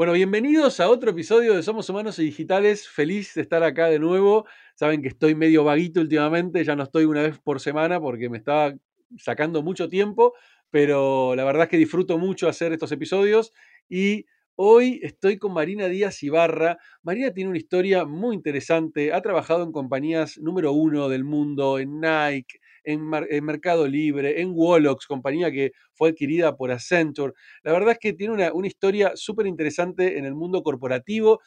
Bueno, bienvenidos a otro episodio de Somos Humanos y Digitales. Feliz de estar acá de nuevo. Saben que estoy medio vaguito últimamente, ya no estoy una vez por semana porque me estaba sacando mucho tiempo, pero la verdad es que disfruto mucho hacer estos episodios y hoy estoy con Marina Díaz Ibarra. Marina tiene una historia muy interesante, ha trabajado en compañías número uno del mundo, en Nike, en, Mercado Libre, en Wolox, compañía que fue adquirida por Accenture. La verdad es que tiene una, una historia súper interesante en el mundo corporativo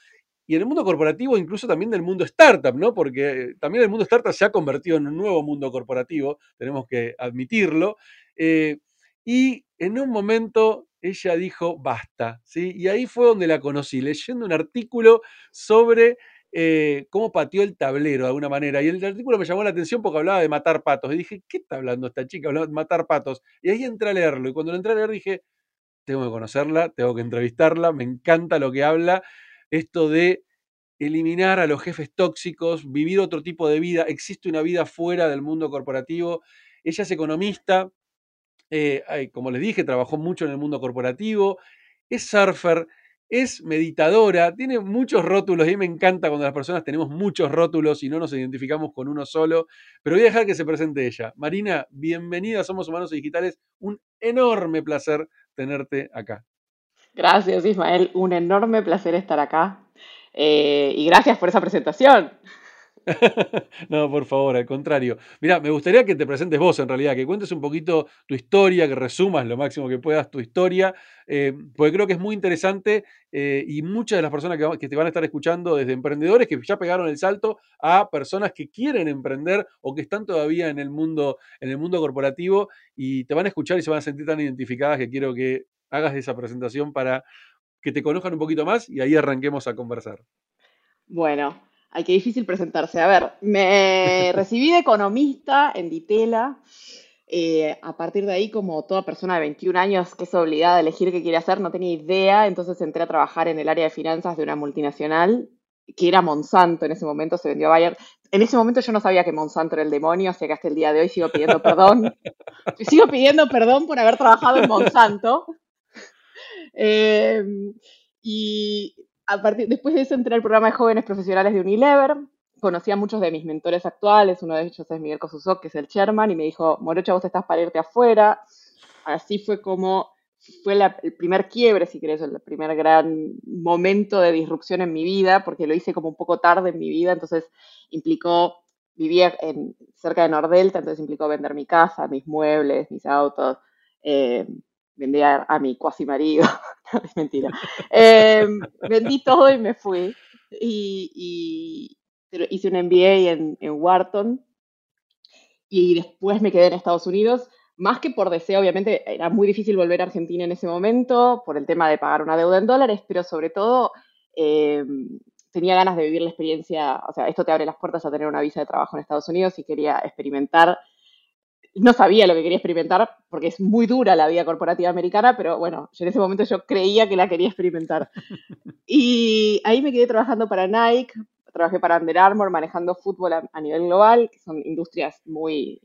y en el mundo corporativo, incluso también del mundo startup, ¿no? Porque también el mundo startup se ha convertido en un nuevo mundo corporativo, tenemos que admitirlo. Eh, y en un momento ella dijo, basta, ¿sí? Y ahí fue donde la conocí, leyendo un artículo sobre eh, cómo pateó el tablero de alguna manera. Y el artículo me llamó la atención porque hablaba de matar patos. Y dije, ¿qué está hablando esta chica? Hablando de matar patos. Y ahí entré a leerlo. Y cuando lo entré a leer dije, tengo que conocerla, tengo que entrevistarla, me encanta lo que habla. Esto de eliminar a los jefes tóxicos, vivir otro tipo de vida. Existe una vida fuera del mundo corporativo. Ella es economista, eh, como les dije, trabajó mucho en el mundo corporativo, es surfer, es meditadora, tiene muchos rótulos y me encanta cuando las personas tenemos muchos rótulos y no nos identificamos con uno solo, pero voy a dejar que se presente ella. Marina, bienvenida a Somos Humanos Digitales, un enorme placer tenerte acá. Gracias Ismael, un enorme placer estar acá eh, y gracias por esa presentación. no, por favor, al contrario. Mira, me gustaría que te presentes vos en realidad, que cuentes un poquito tu historia, que resumas lo máximo que puedas tu historia, eh, porque creo que es muy interesante eh, y muchas de las personas que, te van a estar escuchando, desde emprendedores que ya pegaron el salto a personas que quieren emprender o que están todavía en el mundo, en el mundo corporativo y te van a escuchar y se van a sentir tan identificadas que quiero que hagas esa presentación para que te conozcan un poquito más y ahí arranquemos a conversar. Bueno, Ay, qué difícil presentarse. A ver, me recibí de economista en Ditela. Eh, a partir de ahí, como toda persona de 21 años que es obligada a elegir qué quiere hacer, no tenía idea, entonces entré a trabajar en el área de finanzas de una multinacional, que era Monsanto en ese momento, se vendió a Bayer. En ese momento yo no sabía que Monsanto era el demonio, así que hasta el día de hoy sigo pidiendo perdón. sigo pidiendo perdón por haber trabajado en Monsanto. Eh, y después de eso entré al programa de jóvenes profesionales de Unilever. Conocí a muchos de mis mentores actuales, uno de ellos es Miguel Cosusok, que es el chairman, y me dijo, Morocha, vos estás para irte afuera. Así fue como fue el primer quiebre, si querés, el primer gran momento de disrupción en mi vida, porque lo hice como un poco tarde en mi vida, entonces implicó, vivía cerca de Nordelta, entonces implicó vender mi casa, mis muebles, mis autos, eh, vendía a, mi cuasi marido, es mentira. Em, vendí todo y me fui. Y, hice un MBA en, en, Wharton y después me quedé en Estados Unidos. Más que por deseo, obviamente era muy difícil volver a Argentina en ese momento por el tema de pagar una deuda en dólares, pero sobre todo em, tenía ganas de vivir la experiencia, o sea, esto te abre las puertas a tener una visa de trabajo en Estados Unidos y quería experimentar no sabía lo que quería experimentar porque es muy dura la vida corporativa americana, pero bueno, en ese momento yo creía que la quería experimentar. Y ahí me quedé trabajando para Nike, trabajé para Under Armour manejando fútbol a, nivel global, que son industrias muy...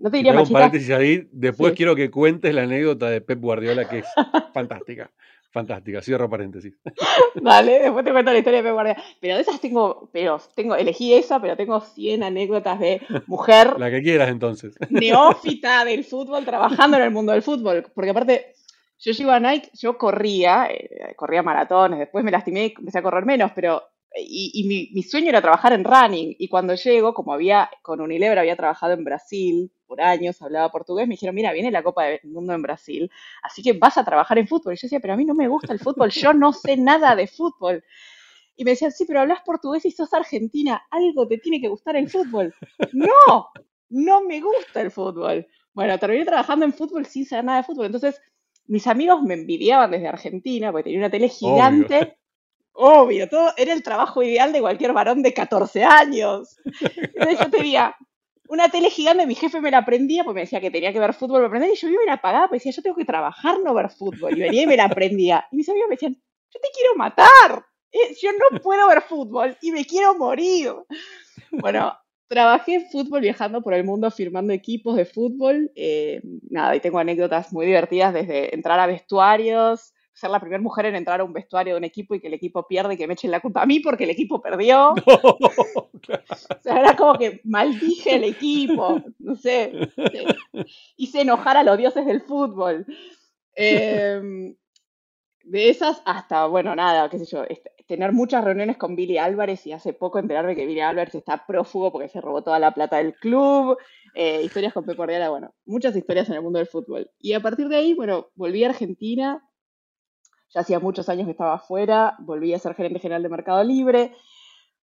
No te diría machistas. Un paréntesis ahí, después quiero que cuentes la anécdota de Pep Guardiola, que es fantástica. Fantástica, cierro paréntesis. Vale, después te cuento la historia de Pep Guardiola. Pero de esas tengo, pero tengo, elegí esa, pero tengo 100 anécdotas de mujer. La que quieras entonces. Neófita del fútbol, trabajando en el mundo del fútbol. Porque aparte, yo llego a Nike, yo corría, eh, corría maratones, después me lastimé y empecé a correr menos, pero y, mi, mi, sueño era trabajar en running. Y cuando llego, como había con Unilever, había trabajado en Brasil por años, hablaba portugués, me dijeron, mira, viene la Copa del Mundo en Brasil, así que vas a trabajar en fútbol. Y yo decía, pero a mí no me gusta el fútbol, yo no sé nada de fútbol. Y me decían, sí, pero hablas portugués y sos argentina, algo te tiene que gustar el fútbol. No, no me gusta el fútbol. Bueno, terminé trabajando en fútbol sin saber nada de fútbol. Entonces, mis amigos me envidiaban desde Argentina, porque tenía una tele gigante. Obvio, todo era el trabajo ideal de cualquier varón de 14 años. Entonces yo tenía una tele gigante, mi jefe me la prendía porque me decía que tenía que ver fútbol, me prendía y yo me la apagaba, porque decía, yo tengo que trabajar, no ver fútbol. Y venía y me la prendía. Y mis amigos me decían, yo te quiero matar, eh, yo no puedo ver fútbol y me quiero morir. Bueno, trabajé en fútbol viajando por el mundo firmando equipos de fútbol. Eh, nada, y tengo anécdotas muy divertidas desde entrar a vestuarios, ser la primera mujer en entrar a un vestuario de un equipo y que el equipo pierde y que me echen la culpa a mí porque el equipo perdió. O sea, era como que maldije el equipo, no sé, hice enojar a los dioses del fútbol. Em, de esas hasta, bueno, nada, qué sé yo, tener muchas reuniones con Billy Álvarez y hace poco enterarme que Billy Álvarez está prófugo porque se robó toda la plata del club, eh, historias con Pep Guardiola, bueno, muchas historias en el mundo del fútbol. Y a partir de ahí, bueno, volví a Argentina, ya hacía muchos años que estaba afuera, volví a ser gerente general de Mercado Libre.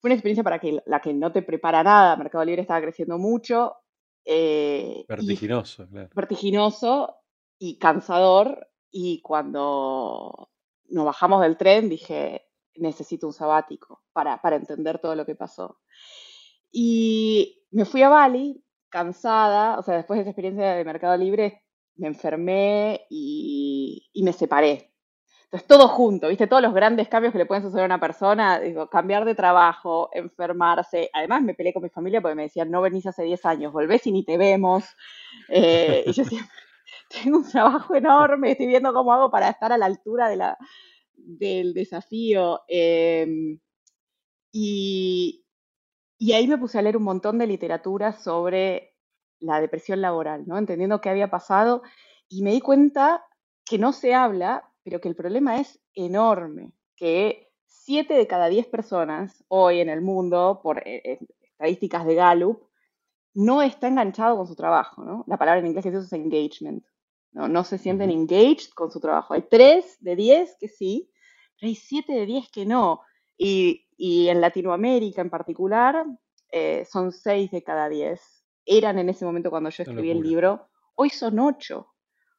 Fue una experiencia para que, la que no te prepara nada, Mercado Libre estaba creciendo mucho. Eh, vertiginoso, claro. Vertiginoso y cansador. Y cuando nos bajamos del tren dije, necesito un sabático para, para entender todo lo que pasó. Y me fui a Bali cansada, o sea, después de esa experiencia de Mercado Libre, me enfermé y, y, me separé. Entonces, todo junto, ¿viste? Todos los grandes cambios que le pueden suceder a una persona, digo, cambiar de trabajo, enfermarse. Además, me peleé con mi familia porque me decían, no venís hace 10 años, volvés y ni te vemos. Eh, y yo siempre, tengo un trabajo enorme, estoy viendo cómo hago para estar a la altura del desafío. Em, y, y ahí me puse a leer un montón de literatura sobre la depresión laboral, ¿no? Entendiendo qué había pasado y me di cuenta que no se habla, pero que el problema es enorme, que 7 de cada 10 personas hoy en el mundo, por eh, eh, estadísticas de Gallup, no está enganchado con su trabajo, ¿no? La palabra en inglés que se usa es engagement. No, no se sienten engaged con su trabajo. Hay 3 de 10 que sí, pero hay 7 de 10 que no. Y, en Latinoamérica en particular eh, son 6 de cada 10. Eran en ese momento cuando yo escribí el libro, hoy son 8.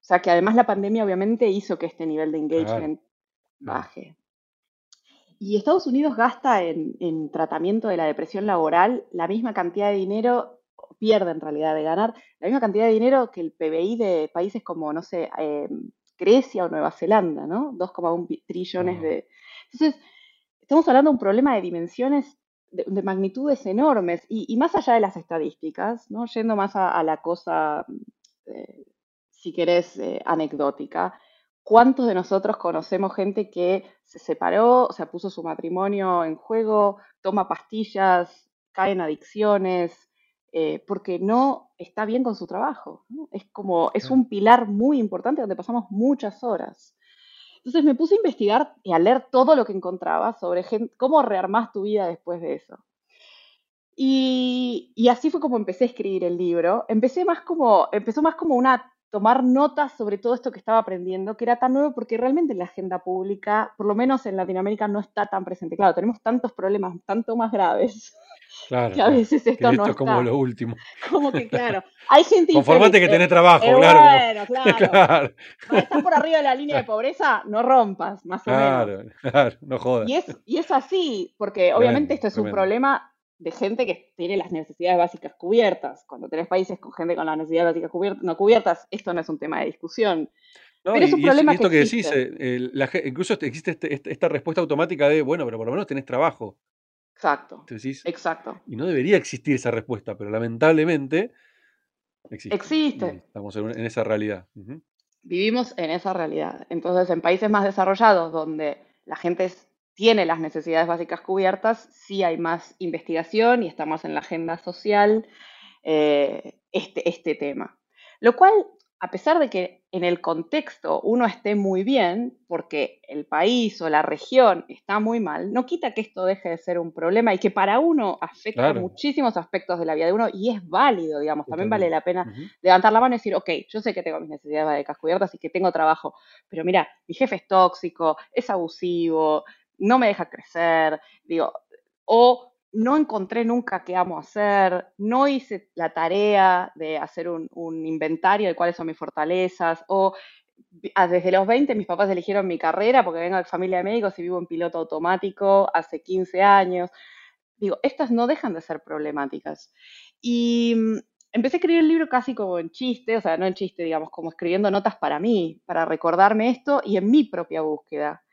O sea que además la pandemia obviamente hizo que este nivel de engagement baje. Y Estados Unidos gasta en, en, tratamiento de la depresión laboral la misma cantidad de dinero, pierde en realidad de ganar, la misma cantidad de dinero que el PBI de países como, no sé, eh, Grecia o Nueva Zelanda, ¿no? 2,1 trillones de... Entonces, estamos hablando de un problema de dimensiones, de, magnitudes enormes, y, más allá de las estadísticas, ¿no? Yendo más a, la cosa, eh, si querés, eh, anecdótica, ¿cuántos de nosotros conocemos gente que se separó, o sea, puso su matrimonio en juego, toma pastillas, cae en adicciones, eh, porque no está bien con su trabajo. Es como, es un pilar muy importante donde pasamos muchas horas. Entonces me puse a investigar y a leer todo lo que encontraba sobre cómo rearmás tu vida después de eso. Y, y, así fue como empecé a escribir el libro. Empecé más como, empezó más como una tomar notas sobre todo esto que estaba aprendiendo, que era tan nuevo porque realmente en la agenda pública, por lo menos en Latinoamérica, no está tan presente. Claro, tenemos tantos problemas, tanto más graves Claro, que a veces esto, no es como lo último. Como que, claro, hay gente Conformate que tenés trabajo, eh, claro. Bueno, claro. Estás por arriba de la línea de pobreza, no rompas, más o menos. Claro, claro, no jodas. Y es, y es así, porque obviamente esto es un problema de gente que tiene las necesidades básicas cubiertas. Cuando tenés países con gente con las necesidades básicas cubiertas, no cubiertas, esto no es un tema de discusión. pero es un problema esto que, decís, eh, incluso existe este, esta respuesta automática de, bueno, pero por lo menos tenés trabajo. Exacto. exacto. Y no debería existir esa respuesta, pero lamentablemente existe. Existe. Estamos en, esa realidad. Vivimos en esa realidad. Entonces, en países más desarrollados, donde la gente tiene las necesidades básicas cubiertas, sí hay más investigación y está más en la agenda social eh, este, este tema. Lo cual a pesar de que en el contexto uno esté muy bien, porque el país o la región está muy mal, no quita que esto deje de ser un problema y que para uno afecta muchísimos aspectos de la vida de uno y es válido, digamos, también vale la pena levantar la mano y decir, ok, yo sé que tengo mis necesidades básicas cubiertas y que tengo trabajo, pero mira, mi jefe es tóxico, es abusivo, no me deja crecer, digo, o no encontré nunca qué amo hacer, no hice la tarea de hacer un, inventario de cuáles son mis fortalezas, o desde los 20 mis papás eligieron mi carrera porque vengo de familia de médicos y vivo en piloto automático hace 15 años. Digo, estas no dejan de ser problemáticas. Y mm, empecé a escribir el libro casi como en chiste, o sea, no en chiste, digamos, como escribiendo notas para mí, para recordarme esto y en mi propia búsqueda.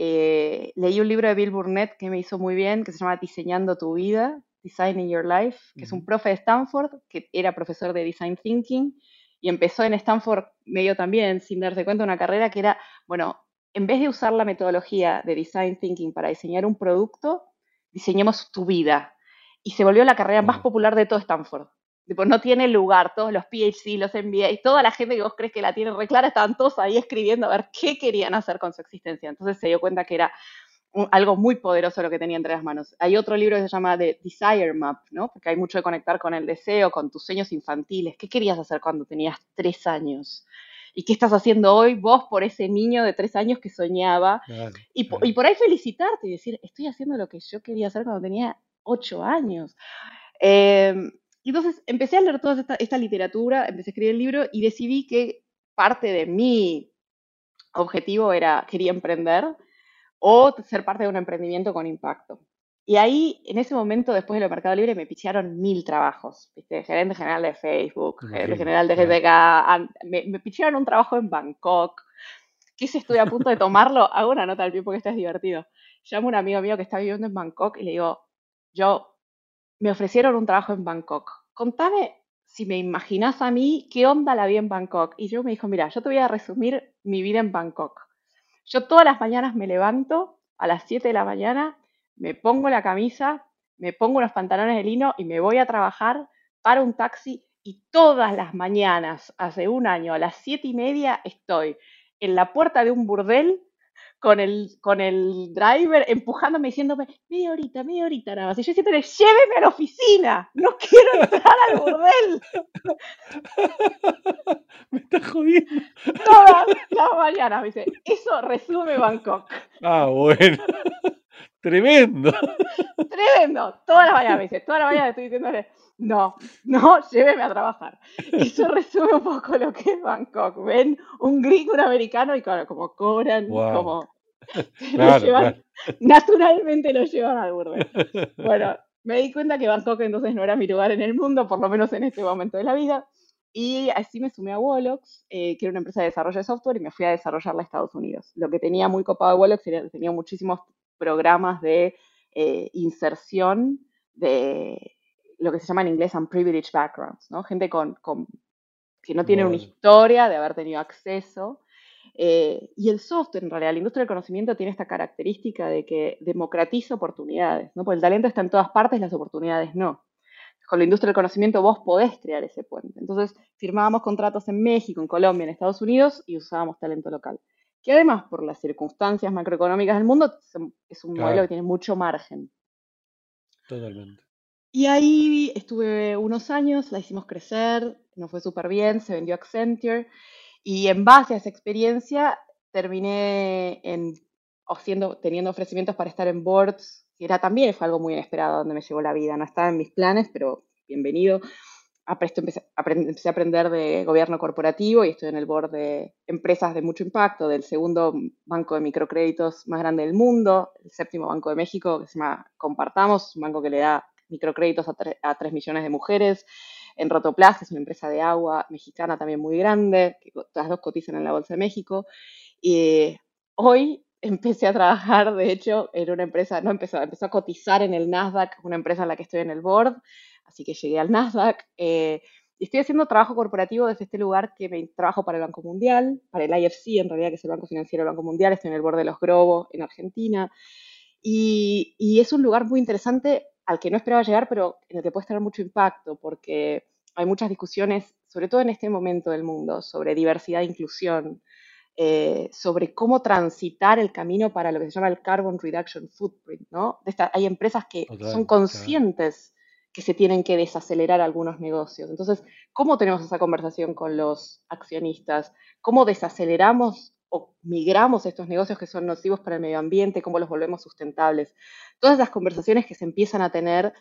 Eh, leí un libro de Bill Burnett que me hizo muy bien, que se llama Diseñando tu vida, Designing Your Life, que es un profe de Stanford, que era profesor de Design Thinking, y empezó en Stanford medio también, sin darse cuenta, una carrera que era, bueno, en vez de usar la metodología de design thinking para diseñar un producto, diseñemos tu vida. Y se volvió la carrera más popular de todo Stanford. No tiene lugar, todos los PhD, los MBA, y toda la gente que vos crees que la tiene re clara, estaban todos ahí escribiendo a ver qué querían hacer con su existencia. Entonces se dio cuenta que era algo muy poderoso lo que tenía entre las manos. Hay otro libro que se llama The Desire Map, ¿no? Porque hay mucho de conectar con el deseo, con tus sueños infantiles. ¿Qué querías hacer cuando tenías tres años? ¿Y qué estás haciendo hoy vos por ese niño de tres años que soñaba? y, por ahí felicitarte y decir, estoy haciendo lo que yo quería hacer cuando tenía ocho años. Eh, entonces empecé a leer toda esta, esta literatura, empecé a escribir el libro y decidí que parte de mi objetivo era, quería emprender o ser parte de un emprendimiento con impacto. Y ahí, en ese momento, después de lo Mercado Libre, me picharon mil trabajos. ¿viste? Gerente general de Facebook, gerente general de GTK. Me, me picharon un trabajo en Bangkok. ¿Qué si estoy a punto de tomarlo? Hago una nota al pie porque esto es divertido. Llamo a un amigo mío que está viviendo en Bangkok y le digo, yo, me ofrecieron un trabajo en Bangkok. Contame si me imaginas a mí, ¿qué onda la vi en Bangkok? Y yo me dijo, mira, yo te voy a resumir mi vida en Bangkok. Yo todas las mañanas me levanto a las 7 de la mañana, me pongo la camisa, me pongo los pantalones de lino y me voy a trabajar para un taxi y todas las mañanas, hace un año, a las 7 y media, estoy en la puerta de un burdel con el, con el driver empujándome, diciéndome, media horita, media horita nada más. Y yo siempre, lléveme a la oficina, no quiero entrar al burdel. me está jodiendo. Todas las mañanas, me dice, eso resume Bangkok. Ah, bueno. Tremendo. Tremendo. Todas las mañanas me dice, todas las mañanas estoy diciéndole, no, no, lléveme a trabajar. Eso resume un poco lo que es Bangkok. Ven un gringo, un americano y claro, como cobran, como naturalmente lo llevan al burdel. Bueno, me di cuenta que Bangkok entonces no era mi lugar en el mundo, por lo menos en este momento de la vida. Y así me sumé a Wolox, eh, que era una empresa de desarrollo de software, y me fui a desarrollarla a Estados Unidos. Lo que tenía muy copado de Wolox era que tenía muchísimos programas de eh, inserción de lo que se llama en inglés unprivileged backgrounds, ¿no? Gente con, que no tiene una historia de haber tenido acceso. Eh, y el software, en realidad, la industria del conocimiento tiene esta característica de que democratiza oportunidades, ¿no? Porque el talento está en todas partes, las oportunidades no. Con la industria del conocimiento vos podés crear ese puente. Entonces, firmábamos contratos en México, en Colombia, en Estados Unidos y usábamos talento local. Que además, por las circunstancias macroeconómicas del mundo, es un modelo que tiene mucho margen. Totalmente. Y ahí estuve unos años, la hicimos crecer, nos fue súper bien, se vendió Accenture y en base a esa experiencia terminé en, haciendo, teniendo ofrecimientos para estar en boards, que era también fue algo muy inesperado donde me llevó la vida, no estaba en mis planes, pero bienvenido. Empecé, a aprender de gobierno corporativo y estoy en el board de empresas de mucho impacto, del segundo banco de microcréditos más grande del mundo, el séptimo banco de México, que se llama Compartamos, un banco que le da microcréditos a, a 3 millones de mujeres. En Rotoplas, que es una empresa de agua mexicana también muy grande, que las dos cotizan en la Bolsa de México. Y hoy empecé a trabajar, de hecho, en una empresa, no empezó, empezó a cotizar en el Nasdaq, una empresa en la que estoy en el board, así que llegué al Nasdaq. Eh, y estoy haciendo trabajo corporativo desde este lugar que me trabajo para el Banco Mundial, para el IFC en realidad, que es el Banco Financiero del Banco Mundial, estoy en el board de los Grobos en Argentina. Y, y es un lugar muy interesante al que no esperaba llegar, pero en el que puede tener mucho impacto, porque hay muchas discusiones, sobre todo en este momento del mundo, sobre diversidad e inclusión, eh, sobre cómo transitar el camino para lo que se llama el carbon reduction footprint, ¿no? hay empresas que son conscientes que se tienen que desacelerar algunos negocios. Entonces, ¿cómo tenemos esa conversación con los accionistas? ¿Cómo desaceleramos o migramos estos negocios que son nocivos para el medio ambiente, cómo los volvemos sustentables. Todas las conversaciones que se empiezan a tener,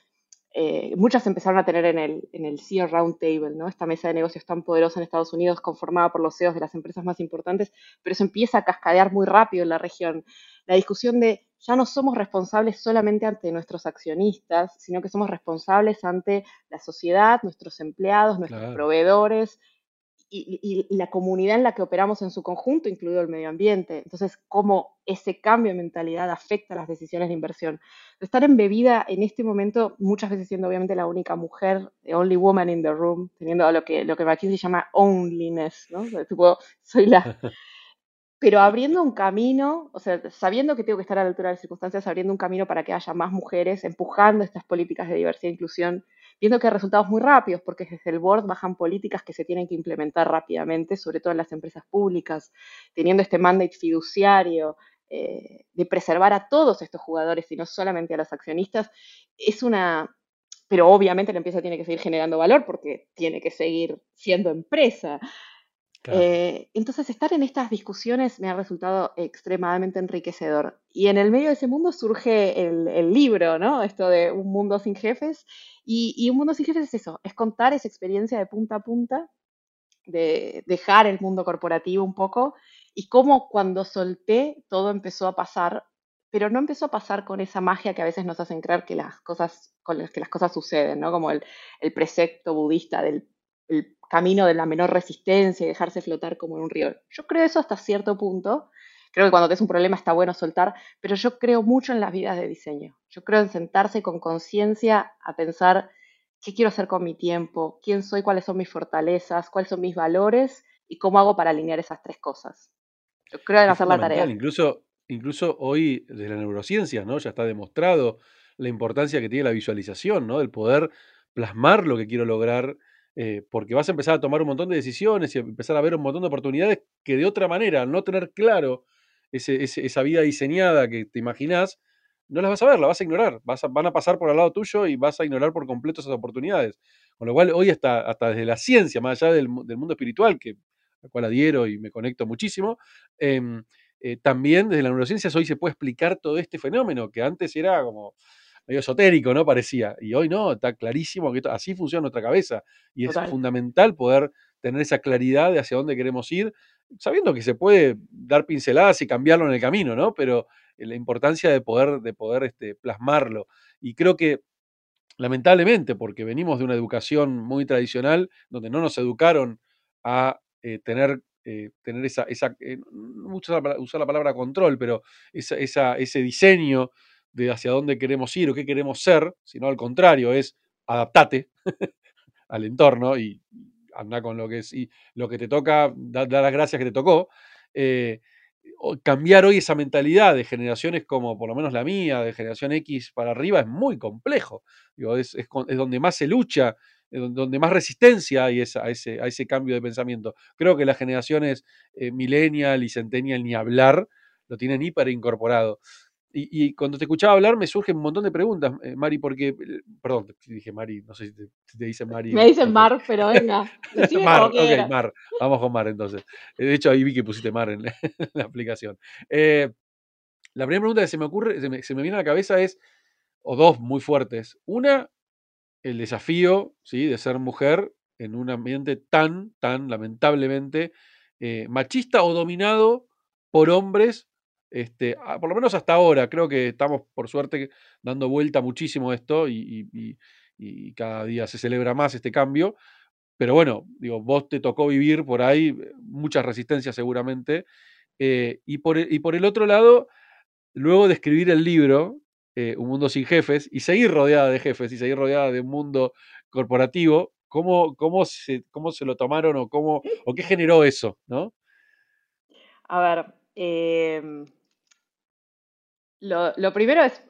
eh, muchas empezaron a tener en el, en el CEO Roundtable, ¿no? esta mesa de negocios tan poderosa en Estados Unidos, conformada por los CEOs de las empresas más importantes, pero eso empieza a cascadear muy rápido en la región. La discusión de ya no somos responsables solamente ante nuestros accionistas, sino que somos responsables ante la sociedad, nuestros empleados, nuestros proveedores, y, la comunidad en la que operamos en su conjunto, incluido el medio ambiente. Entonces, cómo ese cambio de mentalidad afecta las decisiones de inversión. Estar embebida en este momento, muchas veces siendo obviamente la única mujer, the only woman in the room, teniendo lo que, lo que McKinsey llama onlyness, ¿no? soy la, pero abriendo un camino, o sea, sabiendo que tengo que estar a la altura de las circunstancias, abriendo un camino para que haya más mujeres, empujando estas políticas de diversidad e inclusión, viendo que hay resultados muy rápidos, porque desde el board bajan políticas que se tienen que implementar rápidamente, sobre todo en las empresas públicas, teniendo este mandate fiduciario eh, de preservar a todos estos jugadores y no solamente a los accionistas, es una... Pero obviamente la empresa tiene que seguir generando valor porque tiene que seguir siendo empresa. Eh, entonces, estar en estas discusiones me ha resultado extremadamente enriquecedor. Y en el medio de ese mundo surge el, libro, ¿no? Esto de Un mundo sin jefes. Y, Un mundo sin es eso, es contar esa experiencia de punta a punta, de dejar el mundo corporativo un poco, y cómo cuando solté todo empezó a pasar, pero no empezó a pasar con esa magia que a veces nos hacen creer que las cosas, con las que las cosas suceden, ¿no? Como el, precepto budista del el camino de la menor resistencia y dejarse flotar como en un río. Yo creo eso hasta cierto punto. Creo que cuando tienes un problema está bueno soltar, pero yo creo mucho en las vidas de diseño. Yo creo en sentarse con conciencia a pensar qué quiero hacer con mi tiempo, quién soy, cuáles son mis fortalezas, cuáles son mis valores y cómo hago para alinear esas tres cosas. Yo creo en hacer la tarea. Incluso, incluso hoy de la neurociencia, ¿no? Ya está demostrado la importancia que tiene la visualización, ¿no? El poder plasmar lo que quiero lograr eh, porque vas a empezar a tomar un montón de decisiones y a empezar a ver un montón de oportunidades que de otra manera, al no tener claro esa vida diseñada que te imaginás, no las vas a ver, las vas a ignorar, vas van a pasar por al lado tuyo y vas a ignorar por completo esas oportunidades. Con lo cual, hoy hasta, hasta desde la ciencia, más allá del, mundo espiritual, que, al cual adhiero y me conecto muchísimo, em, eh, también desde la neurociencia hoy se puede explicar todo este fenómeno, que antes era como medio esotérico, ¿no? Parecía. Y hoy no, está clarísimo que así funciona nuestra cabeza. Y es fundamental poder tener esa claridad de hacia dónde queremos ir, sabiendo que se puede dar pinceladas y cambiarlo en el camino, ¿no? Pero eh, la importancia de poder, de poder este, plasmarlo. Y creo que, lamentablemente, porque venimos de una educación muy tradicional, donde no nos educaron a eh, tener, eh, tener esa, esa usar la palabra control, pero esa, ese diseño de hacia dónde queremos ir o qué queremos ser, sino al contrario, es adaptate al entorno y anda con lo que es y lo que te toca, dar las gracias que te tocó. Eh, cambiar hoy esa mentalidad de generaciones como por lo menos la mía, de generación X para arriba, es muy complejo. es, donde más se lucha, donde más resistencia hay a, ese, a ese cambio de pensamiento. Creo que las generaciones eh, millennial y centennial ni hablar lo tienen hiper incorporado. Y, cuando te escuchaba hablar me surgen un montón de preguntas, eh, Mari, porque, eh, perdón, te dije Mari, no sé si te, te dice Mari. Me dicen Mar, pero venga. Mar, ok, Mar, vamos con Mar entonces. Eh, de hecho, ahí vi que pusiste Mar en la, aplicación. la primera pregunta que se me ocurre, se me, se me, viene a la cabeza es, o dos muy fuertes. Una, el desafío, ¿sí? De ser mujer en un ambiente tan, tan lamentablemente machista o dominado por hombres este, ah, por lo menos hasta ahora, creo que estamos por suerte dando vuelta muchísimo esto y, cada día se celebra más este cambio. Pero bueno, digo, vos te tocó vivir por ahí eh, muchas resistencias seguramente. Eh, y, por, e, y, por, el otro lado, luego de escribir el libro, eh, Un mundo sin jefes, y seguir rodeada de jefes y seguir rodeada de un mundo corporativo, ¿cómo, cómo, se, cómo se lo tomaron o, cómo, o qué generó eso? ¿no? A ver, em, lo, primero es,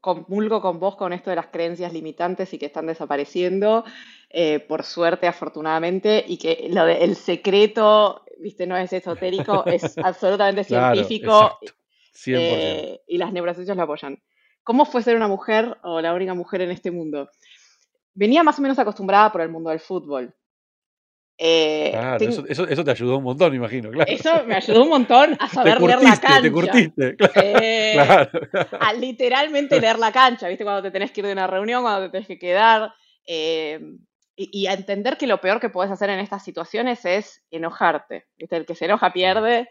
comulgo con vos con esto de las creencias limitantes y que están desapareciendo, eh, por suerte, afortunadamente, y que lo el secreto, viste, no es esotérico, es absolutamente científico. Eh, y las neurociencias lo apoyan. ¿Cómo fue ser una mujer o la única mujer en este mundo? Venía más o menos acostumbrada por el mundo del fútbol. Eh, claro, eso, eso, te ayudó un montón, imagino. Claro. Eso me ayudó un montón a saber leer la cancha. Te curtiste, eh, claro. A literalmente leer la cancha, ¿viste? Cuando te tenés que ir de una reunión, cuando te tenés que quedar. Eh, y, a entender que lo peor que puedes hacer en estas situaciones es enojarte. ¿viste? El que se enoja pierde.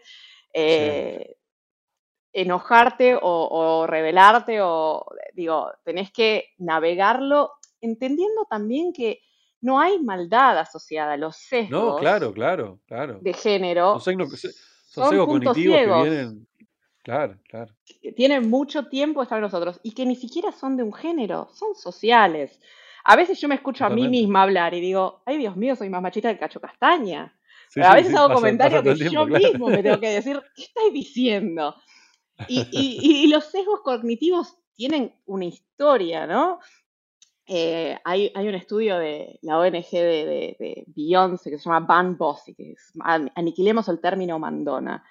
Enojarte o, o rebelarte, o digo, tenés que navegarlo entendiendo también que no hay maldad asociada a los sesgos. No, claro, claro, claro. De género. Son, sesgos cognitivos que vienen. Claro, claro. Tienen mucho tiempo estar en nosotros y que ni siquiera son de un género, son sociales. A veces yo me escucho a mí misma hablar y digo, ay Dios mío, soy más machista que Cacho Castaña. a veces hago comentarios que yo mismo me tengo que decir, ¿qué estáis diciendo? Y, los sesgos cognitivos tienen una historia, ¿no? Eh, hay, un estudio de la ONG de, de, Beyoncé que se llama Ban Bossy, que es Aniquilemos el término mandona,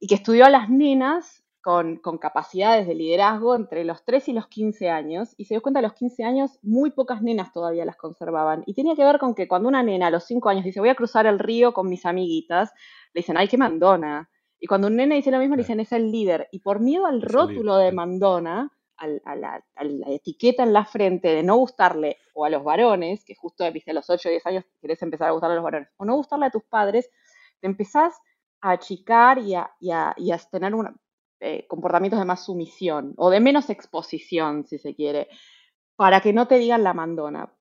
y que estudió a las nenas con, capacidades de liderazgo entre los 3 y los 15 años, y se dio cuenta a los 15 años muy pocas nenas todavía las conservaban. Y tenía que ver con que cuando una nena a los 5 años dice voy a cruzar el río con mis amiguitas, le dicen, ay, qué mandona. Y cuando un nene dice lo mismo, le dicen, es el líder. Y por miedo al rótulo de mandona, a, la, etiqueta en la frente de no gustarle o a los varones, que justo viste a los 8 o 10 años querés empezar a gustarle a los varones, o no gustarle a tus padres, te empezás a achicar y a, y a, y a tener una, eh, comportamientos de más sumisión o de menos exposición, si se quiere, para que no te digan la mandona.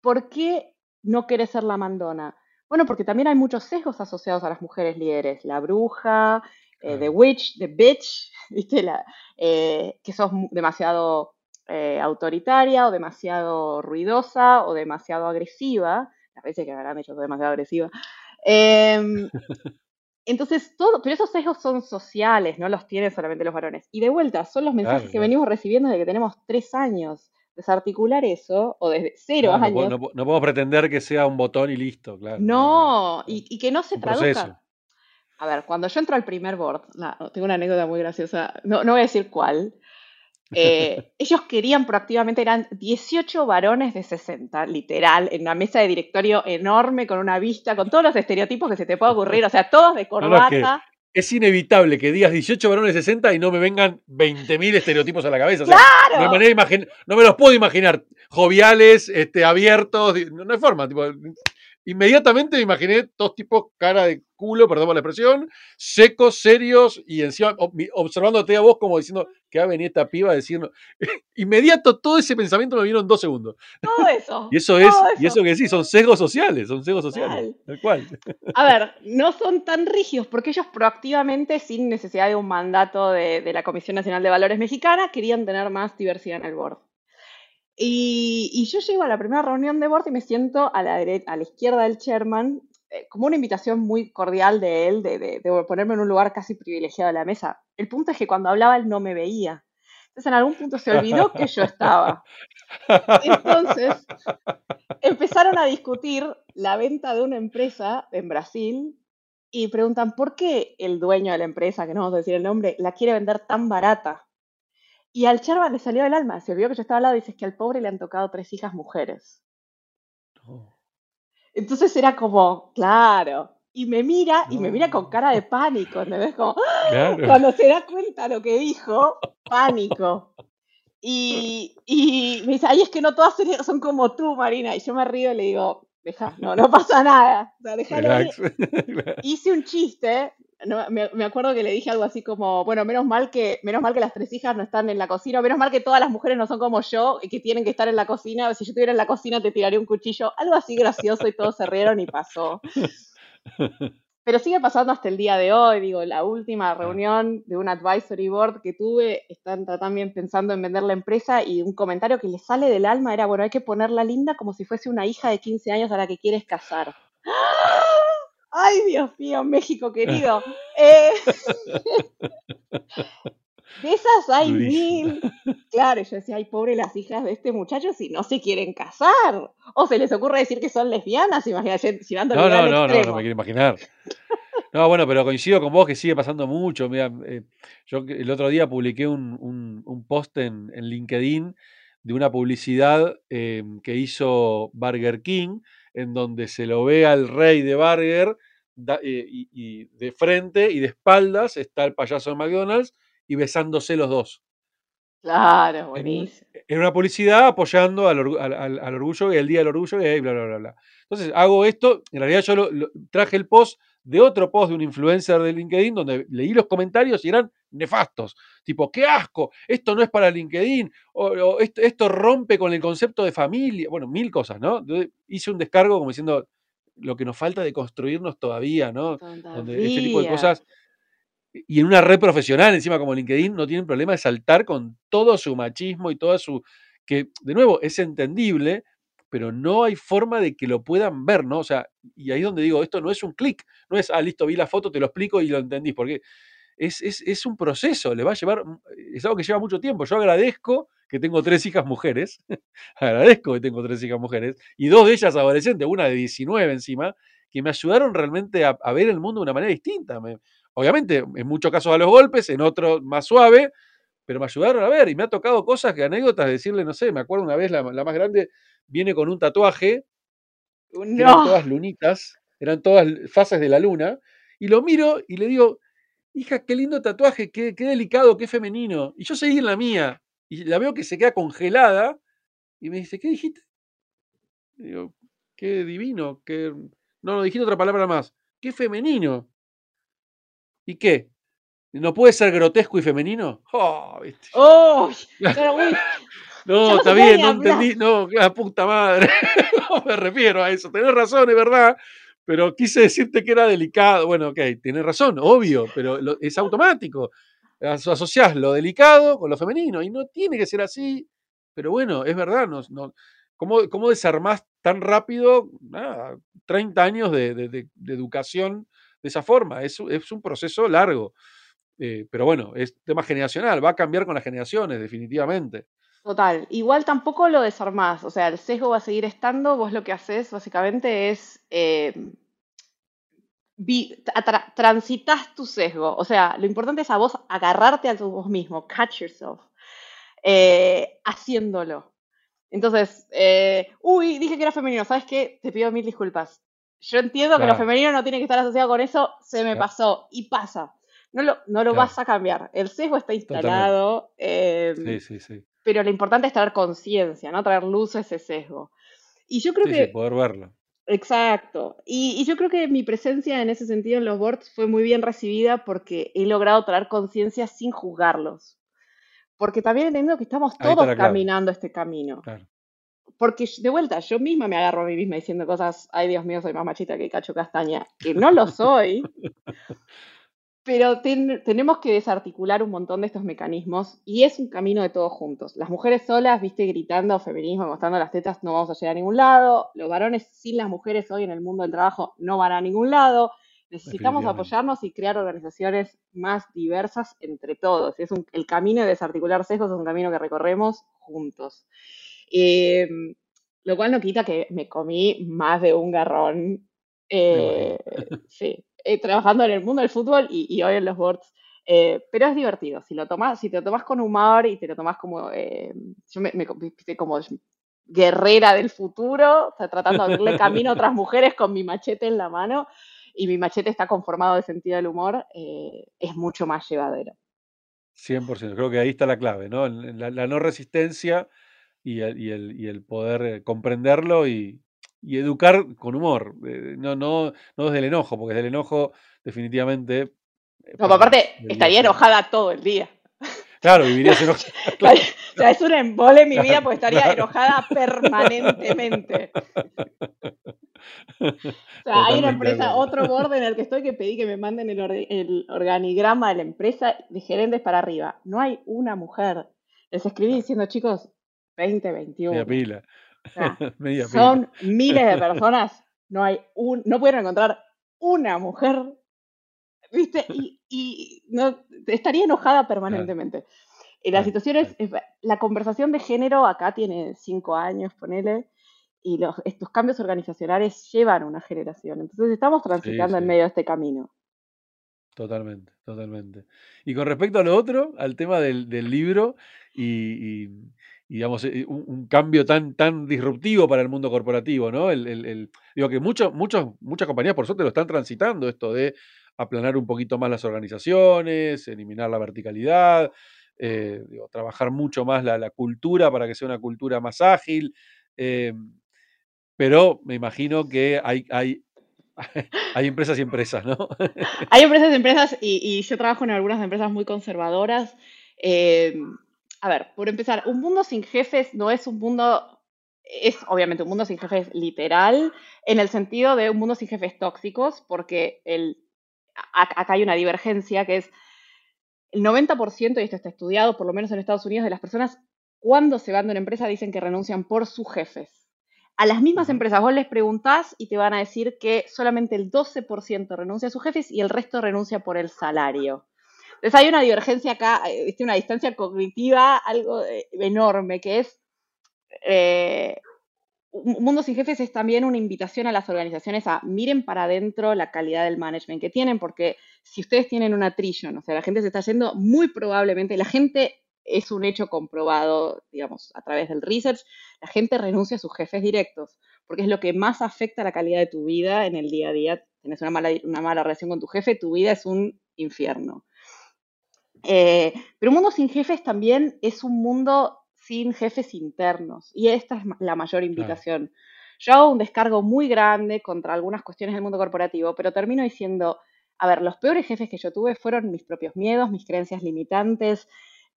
¿Por qué no quieres ser la mandona? Bueno, porque también hay muchos sesgos asociados a las mujeres líderes. La bruja, eh, the witch, the bitch, ¿viste? La, eh, que sos demasiado autoritaria o demasiado ruidosa o demasiado agresiva. A veces que me hecho demasiado agresiva. Em, Entonces, todo, pero esos sesgos son sociales, no los tienen solamente los varones. Y de vuelta, son los mensajes que venimos recibiendo desde que tenemos tres años. Desarticular eso, o desde cero años. No, no, podemos pretender que sea un botón y listo, claro. No, y, que no se traduzca. A ver, cuando yo entro al primer board, tengo una anécdota muy graciosa, no, no voy a decir cuál, eh, ellos querían proactivamente, eran 18 varones de 60, literal, en una mesa de directorio enorme, con una vista, con todos los estereotipos que se te pueda ocurrir, o sea, todos de corbata. es inevitable que digas 18 varones de 60 y no me vengan 20.000 estereotipos a la cabeza. ¡Claro! no, me los puedo imaginar joviales, este, abiertos, no, hay forma. Tipo, inmediatamente me imaginé dos tipos cara de culo, perdón por la expresión, secos, serios y encima observándote a vos como diciendo que va a venir esta piba a decirnos. Inmediato todo ese pensamiento me vino en dos segundos. Todo eso. y eso es, y eso que sí, son sesgos sociales, son sesgos sociales. Tal cual. A ver, no son tan rígidos porque ellos proactivamente, sin necesidad de un mandato de, de la Comisión Nacional de Valores Mexicana, querían tener más diversidad en el board. Y, yo llego a la primera reunión de board y me siento a la, izquierda del chairman, eh, como una invitación muy cordial de él, de, ponerme en un lugar casi privilegiado de la mesa. El punto es que cuando hablaba él no me veía. Entonces en algún punto se olvidó que yo estaba. Entonces empezaron a discutir la venta de una empresa en Brasil y preguntan por qué el dueño de la empresa, que no vamos a decir el nombre, la quiere vender tan barata. Y al Charva le salió el alma, se vio que yo estaba al lado y dices que al pobre le han tocado tres hijas mujeres. Entonces era como, claro. Y me mira, y me mira con cara de pánico, ¿entendés? Como, cuando se da cuenta lo que dijo, pánico. Y, y me dice, ay, es que no todas son como tú, Marina. Y yo me río y le digo, deja, no, no pasa nada. O sea, Hice un chiste, me, acuerdo que le dije algo así como, bueno, menos mal que, menos mal que las tres hijas no están en la cocina, menos mal que todas las mujeres no son como yo y que tienen que estar en la cocina. Si yo estuviera en la cocina te tiraría un cuchillo, algo así gracioso y todos se rieron y pasó. Pero sigue pasando hasta el día de hoy, digo, la última reunión de un advisory board que tuve, están también pensando en vender la empresa y un comentario que le sale del alma era, bueno, hay que ponerla linda como si fuese una hija de 15 años a la que quieres casar. Ay, Dios mío, México querido. Eh, de esas hay mil. Claro, yo decía, ay, pobre las hijas de este muchacho si no se quieren casar. O se les ocurre decir que son lesbianas, imagínate, no, no, no, no, no, me quiero imaginar. No, bueno, pero coincido con vos que sigue pasando mucho. Mira, eh, yo el otro día publiqué un, un, post en, en, LinkedIn de una publicidad eh, que hizo Burger King, en donde se lo ve al rey de Burger eh, y, de frente y de espaldas está el payaso de McDonald's y besándose los dos. Claro, buenísimo. En, una publicidad apoyando al, orgullo y el Día del Orgullo y bla, bla, bla, bla. Entonces hago esto, en realidad yo traje el post de otro post de un influencer de LinkedIn donde leí los comentarios y eran nefastos. Tipo, qué asco, esto no es para LinkedIn, o, esto, rompe con el concepto de familia. Bueno, mil cosas, ¿no? hice un descargo como diciendo lo que nos falta de construirnos todavía, ¿no? Donde este tipo de cosas. Y en una red profesional, encima como LinkedIn, no tienen problema de saltar con todo su machismo y toda su. que, de nuevo, es entendible, pero no hay forma de que lo puedan ver, ¿no? O sea, y ahí es donde digo, esto no es un clic, no es, ah, listo, vi la foto, te lo explico y lo entendís, porque es, es, es un proceso, le va a llevar, es algo que lleva mucho tiempo. Yo agradezco que tengo tres hijas mujeres, agradezco que tengo tres hijas mujeres, y dos de ellas adolescentes, una de 19 encima, que me ayudaron realmente a, ver el mundo de una manera distinta. obviamente, en muchos casos a los golpes, en otros más suave, pero me ayudaron a ver y me ha tocado cosas que anécdotas de decirle, no sé, me acuerdo una vez la, más grande viene con un tatuaje, eran todas lunitas, eran todas fases de la luna, y lo miro y le digo, hija, qué lindo tatuaje, qué, qué delicado, qué femenino. Y yo seguí en la mía, y la veo que se queda congelada, y me dice, ¿qué dijiste? digo, qué divino, qué no, no, dijiste otra palabra más. ¿Qué femenino? ¿Y qué? ¿No puede ser grotesco y femenino? ¡Oh! ¡Oh! no, está bien, no entendí. No, la puta madre. no me refiero a eso. Tenés razón, es verdad. Pero quise decirte que era delicado. Bueno, ok, tienes razón, obvio, pero es automático. Asociás lo delicado con lo femenino y no tiene que ser así. Pero bueno, es verdad. No, no, ¿cómo, ¿Cómo desarmás tan rápido? Nada, 30 años de, educación de esa forma. Es, es un proceso largo. Eh, pero bueno, es tema generacional, va a cambiar con las generaciones, definitivamente. Total. Igual tampoco lo desarmás. O sea, el sesgo va a seguir estando. Vos lo que haces básicamente es. Eh, transitas tu sesgo. O sea, lo importante es a vos agarrarte a tu vos mismo, catch yourself, eh, haciéndolo. Entonces, eh, uy, dije que era femenino, ¿sabes qué? Te pido mil disculpas. Yo entiendo que lo femenino no tiene que estar asociado con eso, se me pasó y pasa. No lo, no lo vas a cambiar. El sesgo está instalado. Em, sí, sí, sí. Pero lo importante es traer conciencia, ¿no? Traer luz a ese sesgo. Y yo creo que. Sí, poder verlo. Exacto. Y, y, yo creo que mi presencia en ese sentido en los boards fue muy bien recibida porque he logrado traer conciencia sin juzgarlos porque también entiendo que estamos todos caminando este camino. Porque de vuelta, yo misma me agarro a mí misma diciendo cosas, ay Dios mío, soy más machita que Cacho Castaña, que no lo soy, pero tenemos que desarticular un montón de estos mecanismos y es un camino de todos juntos. Las mujeres solas, viste, gritando feminismo, mostrando las tetas, no vamos a llegar a ningún lado. Los varones sin las mujeres hoy en el mundo del trabajo no van a ningún lado. Necesitamos apoyarnos y crear organizaciones más diversas entre todos. Es el camino de desarticular sesgos es un camino que recorremos juntos. Em, lo cual no quita que me comí más de un garrón. Eh, sí, eh, trabajando en el mundo del fútbol y, hoy en los boards. Eh, pero es divertido. Si lo tomas, si te lo tomas con humor y te lo tomas como. yo me, me como guerrera del futuro, tratando de abrirle camino a otras mujeres con mi machete en la mano y mi machete está conformado de sentido del humor, eh, es mucho más llevadero. 100%, creo que ahí está la clave, ¿no? La, no resistencia y el, poder eh, comprenderlo y, educar con humor, eh, no, no, no desde el enojo, porque desde el enojo definitivamente... No, aparte estaría enojada todo el día. Claro, vivirías enojada. o sea, es un embole en mi vida porque estaría enojada permanentemente. O sea, hay una empresa, otro board en el que estoy que pedí que me manden el, organigrama de la empresa de gerentes para arriba. No hay una mujer. Les escribí diciendo, chicos, 2021. Media pila. son miles de personas. No hay un, no pudieron encontrar una mujer. ¿Viste? Y, no, estaría enojada permanentemente. Y la situación es, la conversación de género acá tiene cinco años, ponele y los, estos cambios organizacionales llevan una generación. Entonces estamos transitando en medio de este camino. Totalmente, totalmente. Y con respecto a lo otro, al tema del, libro y, digamos, eh, un, cambio tan, tan disruptivo para el mundo corporativo, ¿no? El, digo que muchas compañías por suerte lo están transitando, esto de aplanar un poquito más las organizaciones, eliminar la verticalidad, eh, trabajar mucho más la, la, cultura para que sea una cultura más ágil. Eh, pero me imagino que hay, hay, hay empresas y empresas, ¿no? hay empresas y empresas y, yo trabajo en algunas empresas muy conservadoras. A ver, por empezar, un mundo sin jefes no es un mundo, es obviamente un mundo sin jefes literal, en el sentido de un mundo sin jefes tóxicos, porque el, acá hay una divergencia que es el 90%, y esto está estudiado por lo menos en Estados Unidos, de las personas cuando se van de una empresa dicen que renuncian por sus jefes A las mismas empresas vos les preguntás y te van a decir que solamente el 12% renuncia a sus jefes y el resto renuncia por el salario. Entonces hay una divergencia acá, eh, una distancia cognitiva algo eh, enorme, que es eh, un Mundo sin Jefes es también una invitación a las organizaciones a miren para adentro la calidad del management que tienen, porque si ustedes tienen una attrition, o sea, la gente se está yendo, muy probablemente, la gente es un hecho comprobado, digamos, a través del research, la gente renuncia a sus jefes directos, porque es lo que más afecta la calidad de tu vida en el día a día. Tienes una mala, una mala relación con tu jefe, tu vida es un infierno. Eh, pero un mundo sin jefes también es un mundo sin jefes internos. Y esta es la mayor invitación. Yo hago un descargo muy grande contra algunas cuestiones del mundo corporativo, pero termino diciendo, a ver, los peores jefes que yo tuve fueron mis propios miedos, mis creencias limitantes.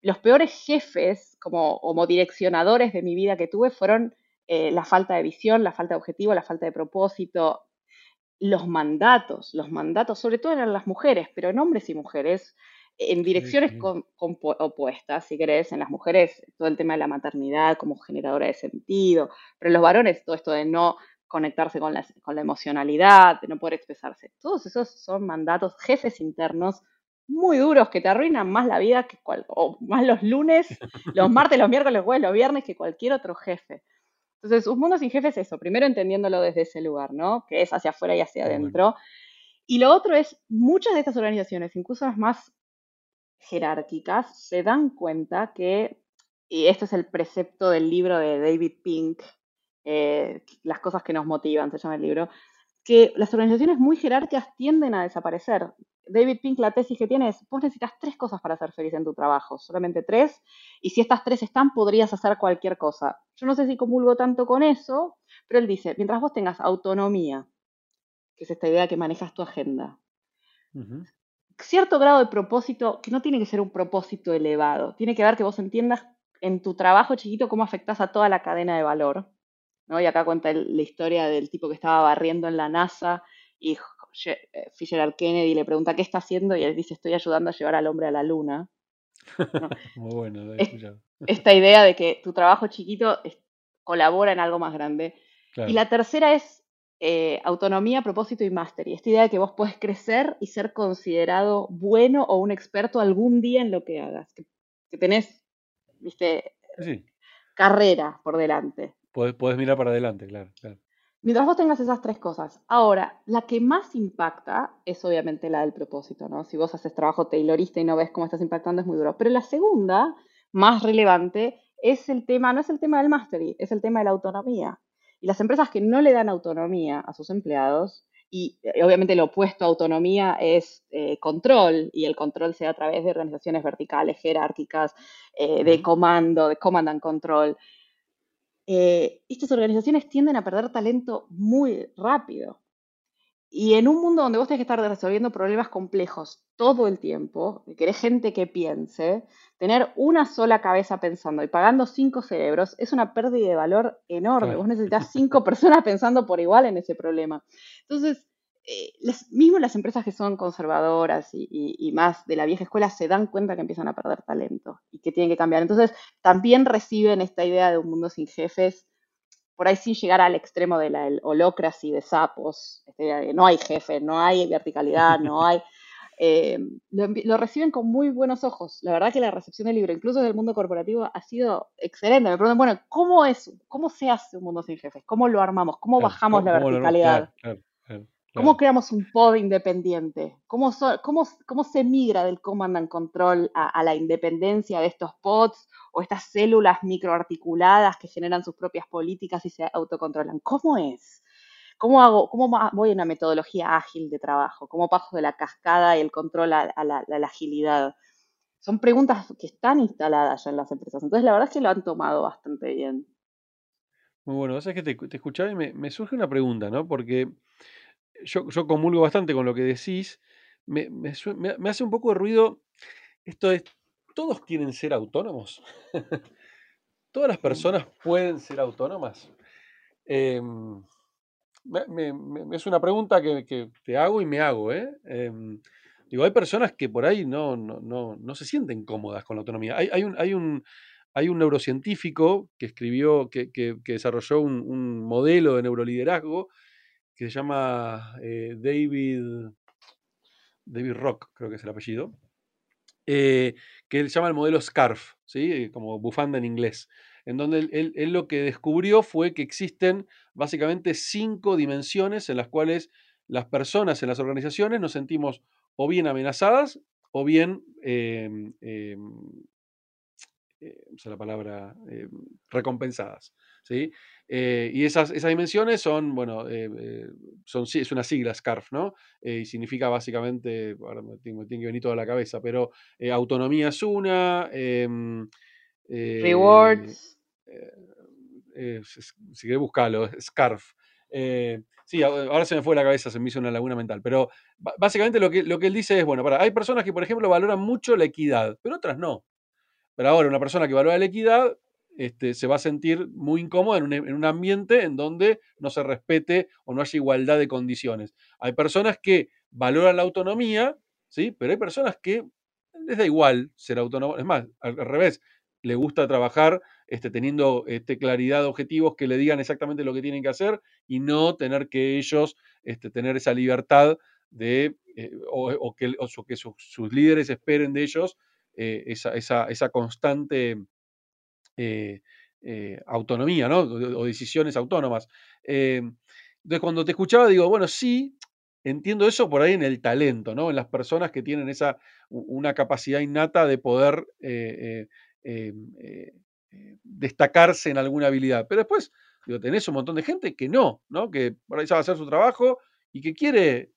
Los peores jefes como, como direccionadores de mi vida que tuve fueron eh, la falta de visión, la falta de objetivo, la falta de propósito, los mandatos, los mandatos, sobre todo eran las mujeres, pero en hombres y mujeres, en direcciones opuestas, si querés, en las mujeres todo el tema de la maternidad como generadora de sentido, pero en los varones todo esto de no conectarse con la, con la emocionalidad, de no poder expresarse. Todos esos son mandatos, jefes internos muy duros que te arruinan más la vida que cual, o más los lunes, los martes, los miércoles, los jueves, los viernes que cualquier otro jefe. Entonces, un mundo sin jefe es eso, primero entendiéndolo desde ese lugar, ¿no? Que es hacia afuera y hacia adentro. Y lo otro es, muchas de estas organizaciones, incluso las más jerárquicas se dan cuenta que, y este es el precepto del libro de David Pink, eh, Las cosas que nos motivan, se llama el libro, que las organizaciones muy jerárquicas tienden a desaparecer. David Pink, la tesis que tiene es, vos necesitas tres cosas para ser feliz en tu trabajo, solamente tres, y si estas tres están, podrías hacer cualquier cosa. Yo no sé si comulgo tanto con eso, pero él dice, mientras vos tengas autonomía, que es esta idea que manejas tu agenda, cierto grado de propósito, que no tiene que ser un propósito elevado, tiene que ver que vos entiendas en tu trabajo chiquito cómo afectás a toda la cadena de valor. ¿no? Y acá cuenta la historia del tipo que estaba barriendo en la NASA y eh, Fisher Kennedy le pregunta qué está haciendo y él dice estoy ayudando a llevar al hombre a la luna. Muy bueno, esta idea de que tu trabajo chiquito colabora en algo más grande. Y la tercera es eh, autonomía, propósito y mastery. Esta idea de que vos puedes crecer y ser considerado bueno o un experto algún día en lo que hagas. Que, tenés, viste, carrera por delante. Podés, mirar para adelante, claro, Mientras vos tengas esas tres cosas. Ahora, la que más impacta es obviamente la del propósito, ¿no? Si vos haces trabajo taylorista y no ves cómo estás impactando es muy duro. Pero la segunda, más relevante, es el tema, no es el tema del mastery, es el tema de la autonomía. Y las empresas que no le dan autonomía a sus empleados, y eh, obviamente lo opuesto a autonomía es eh, control, y el control se da a través de organizaciones verticales, jerárquicas, eh, de comando, de command and control. estas organizaciones tienden a perder talento muy rápido. Y en un mundo donde vos tenés que estar resolviendo problemas complejos todo el tiempo, que querés gente que piense, tener una sola cabeza pensando y pagando cinco cerebros es una pérdida de valor enorme. Vos necesitas cinco personas pensando por igual en ese problema. Entonces, eh, las, mismo las empresas que son conservadoras y, más de la vieja escuela se dan cuenta que empiezan a perder talento y que tienen que cambiar. Entonces, también reciben esta idea de un mundo sin jefes por ahí sin llegar al extremo de la holocracia de sapos, este, no hay jefe, no hay verticalidad, no hay... Eh, lo, reciben con muy buenos ojos. La verdad que la recepción del libro, incluso del mundo corporativo, ha sido excelente. Me preguntan, bueno, ¿cómo es? ¿Cómo se hace un mundo sin jefes? ¿Cómo lo armamos? ¿Cómo bajamos la verticalidad? ¿Cómo creamos un pod independiente? ¿Cómo, cómo, cómo se migra del command and control a, a la independencia de estos pods o estas células microarticuladas que generan sus propias políticas y se autocontrolan. ¿Cómo es? ¿Cómo hago, cómo voy a una metodología ágil de trabajo? ¿Cómo paso de la cascada y el control a, la, agilidad? Son preguntas que están instaladas ya en las empresas. Entonces, la verdad es que lo han tomado bastante bien. Muy bueno, es que te, escuchaba y me, surge una pregunta, ¿no? Porque yo, yo comulgo bastante con lo que decís. Me, me, hace un poco de ruido esto de ¿todos quieren ser autónomos? ¿Todas las personas pueden ser autónomas? Em, es una pregunta que, te hago y me hago. ¿eh? Em, digo, hay personas que por ahí no, no, se sienten cómodas con la autonomía. Hay, un, hay, un, hay un neurocientífico que escribió, que, desarrolló un, modelo de neuroliderazgo que se llama eh, David, David Rock, creo que es el apellido, eh, que él llama el modelo SCARF, ¿sí? como bufanda en inglés, en donde él, lo que descubrió fue que existen básicamente cinco dimensiones en las cuales las personas en las organizaciones nos sentimos o bien amenazadas o bien em, em, eh, la palabra, eh, recompensadas. ¿sí? Eh, y esas, esas, dimensiones son, bueno, son, es una sigla, SCARF, ¿no? y significa básicamente, ahora me tiene, que venir toda la cabeza, pero autonomía es una. Em, Rewards. si querés buscarlo, SCARF. sí, ahora se me fue la cabeza, se me hizo una laguna mental, pero básicamente lo que, lo que él dice es, bueno, para, hay personas que, por ejemplo, valoran mucho la equidad, pero otras no. Pero ahora, una persona que valora la equidad este, se va a sentir muy incómoda en un, ambiente en donde no se respete o no haya igualdad de condiciones. Hay personas que valoran la autonomía, ¿sí? pero hay personas que les da igual ser autónomo. Es más, al, revés, le gusta trabajar este, teniendo este, claridad de objetivos que le digan exactamente lo que tienen que hacer y no tener que ellos este, tener esa libertad de, eh, o, que, que sus líderes esperen de ellos eh, esa, constante eh, eh, autonomía, ¿no? O, decisiones autónomas. entonces, cuando te escuchaba, digo, bueno, sí, entiendo eso por ahí en el talento, ¿no? En las personas que tienen esa, una capacidad innata de poder destacarse en alguna habilidad. Pero después, digo, tenés un montón de gente que no, ¿no? Que por ahí sabe hacer su trabajo y que quiere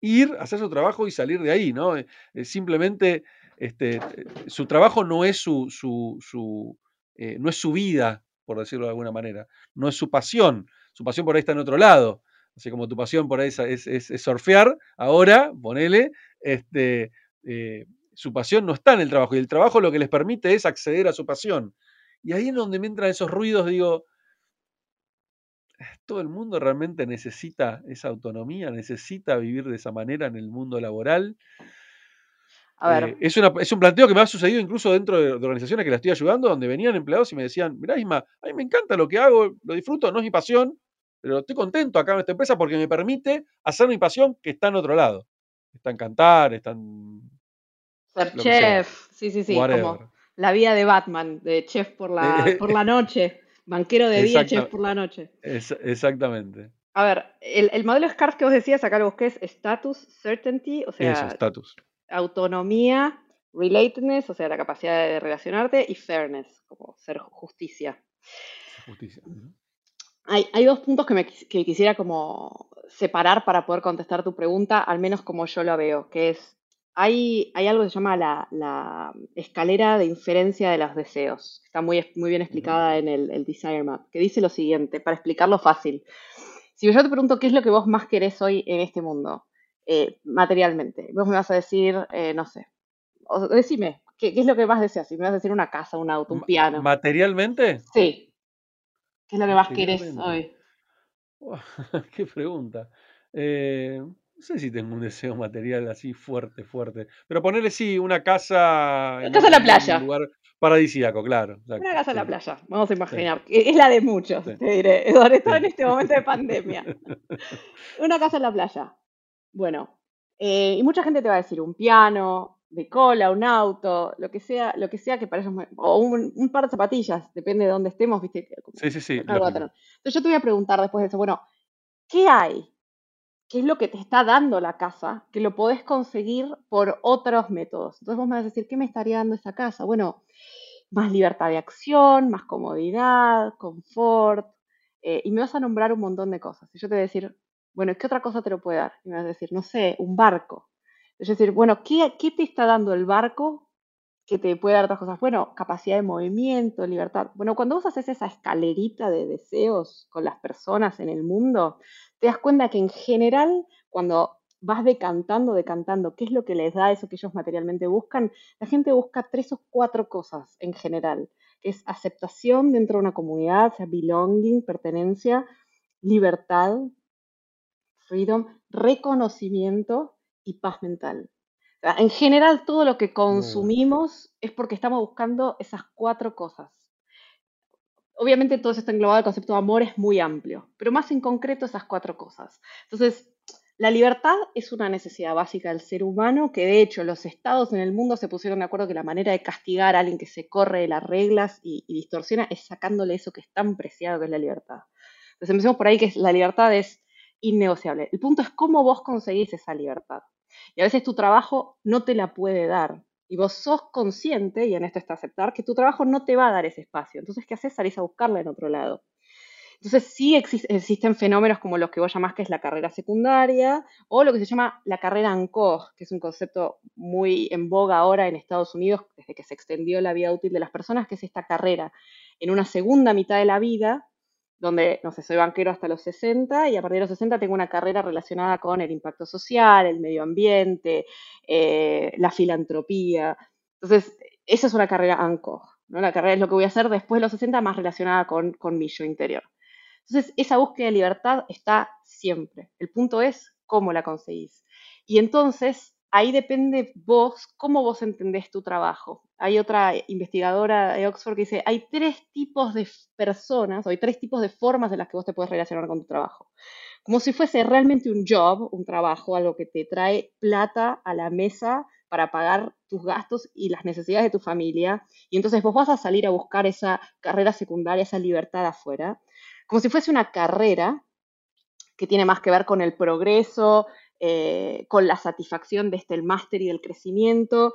ir hacer su trabajo y salir de ahí, ¿no? simplemente este, su trabajo no es su, eh, no es su vida, por decirlo de alguna manera, no es su pasión, su pasión por ahí está en otro lado, así como tu pasión por ahí es, es, surfear, ahora, ponele, este, eh, su pasión no está en el trabajo, y el trabajo lo que les permite es acceder a su pasión. Y ahí es donde me entran esos ruidos, digo, todo el mundo realmente necesita esa autonomía, necesita vivir de esa manera en el mundo laboral. Eh, es, es, un planteo que me ha sucedido incluso dentro de, organizaciones que la estoy ayudando, donde venían empleados y me decían, mirá Isma, a mí me encanta lo que hago, lo disfruto, no es mi pasión, pero estoy contento acá en esta empresa porque me permite hacer mi pasión que está en otro lado. Está en cantar, está en... Ser chef, sí, sí, sí, como la vida de Batman, de chef por la, por la noche, banquero de día, chef por la noche. exactamente. A ver, el, el modelo SCARF que vos decías, acá lo busqué, es Status Certainty, o sea... status autonomía, relatedness, o sea, la capacidad de relacionarte, y fairness, como ser justicia. Justicia. Hay, dos puntos que, me, quisiera como separar para poder contestar tu pregunta, al menos como yo lo veo, que es, hay, hay algo que se llama la, escalera de inferencia de los deseos. Está muy, muy bien explicada en el, el Desire Map, que dice lo siguiente, para explicarlo fácil. Si yo te pregunto qué es lo que vos más querés hoy en este mundo, eh, materialmente. Vos me vas a decir, eh, no sé, o, decime, ¿qué, es lo que más deseas? Si me vas a decir una casa, un auto, un piano. ¿Materialmente? Sí. ¿Qué es lo que más querés hoy? qué pregunta. Eh, no sé si tengo un deseo material así fuerte, fuerte. Pero ponerle sí, una casa. Una casa en la playa. Un lugar paradisíaco, claro. Una casa en la playa, vamos a imaginar. Es la de muchos, te diré. Sobre todo en este momento de pandemia. una casa en la playa. Bueno, eh, y mucha gente te va a decir un piano, de cola, un auto, lo que sea, lo que sea que para ellos, o un, par de zapatillas, depende de dónde estemos, ¿viste? Sí, sí, sí. Entonces yo te voy a preguntar después de eso, bueno, ¿qué hay? ¿Qué es lo que te está dando la casa que lo podés conseguir por otros métodos? Entonces vos me vas a decir, ¿qué me estaría dando esa casa? Bueno, más libertad de acción, más comodidad, confort, eh, y me vas a nombrar un montón de cosas. Y yo te voy a decir, bueno, ¿qué otra cosa te lo puede dar? Y me vas a decir, no sé, un barco. Es decir, bueno, ¿qué, ¿qué te está dando el barco que te puede dar otras cosas? Bueno, capacidad de movimiento, libertad. Bueno, cuando vos haces esa escalerita de deseos con las personas en el mundo, te das cuenta que en general, cuando vas decantando, decantando, qué es lo que les da eso que ellos materialmente buscan, la gente busca tres o cuatro cosas en general, es aceptación dentro de una comunidad, o sea, belonging, pertenencia, libertad, freedom, reconocimiento y paz mental. en general, todo lo que consumimos es porque estamos buscando esas cuatro cosas. Obviamente todo eso está englobado, el concepto de amor es muy amplio, pero más en concreto esas cuatro cosas. Entonces, la libertad es una necesidad básica del ser humano que de hecho los estados en el mundo se pusieron de acuerdo que la manera de castigar a alguien que se corre de las reglas y, distorsiona es sacándole eso que es tan preciado que es la libertad. Entonces empecemos por ahí que la libertad es innegociable. El punto es cómo vos conseguís esa libertad. Y a veces tu trabajo no te la puede dar. Y vos sos consciente, y en esto está aceptar, que tu trabajo no te va a dar ese espacio. Entonces, ¿qué haces? Salís a buscarla en otro lado. Entonces sí existen fenómenos como los que vos llamás que es la carrera secundaria o lo que se llama la carrera ANCOG, que es un concepto muy en boga ahora en Estados Unidos desde que se extendió la vida útil de las personas, que es esta carrera en una segunda mitad de la vida, donde, no sé, soy banquero hasta los 60 y a partir de los 60 tengo una carrera relacionada con el impacto social, el medio ambiente, eh, la filantropía. Entonces, esa es una carrera ANCOG. ¿no? La carrera es lo que voy a hacer después de los 60 más relacionada con, con mi yo interior. Entonces, esa búsqueda de libertad está siempre. El punto es cómo la conseguís. Y entonces, ahí depende vos, cómo vos entendés tu trabajo. Hay otra investigadora de Oxford que dice, hay tres tipos de personas, o hay tres tipos de formas en las que vos te puedes relacionar con tu trabajo. Como si fuese realmente un job, un trabajo, algo que te trae plata a la mesa para pagar tus gastos y las necesidades de tu familia. Y entonces vos vas a salir a buscar esa carrera secundaria, esa libertad afuera como si fuese una carrera que tiene más que ver con el progreso, eh, con la satisfacción de este el máster y del crecimiento.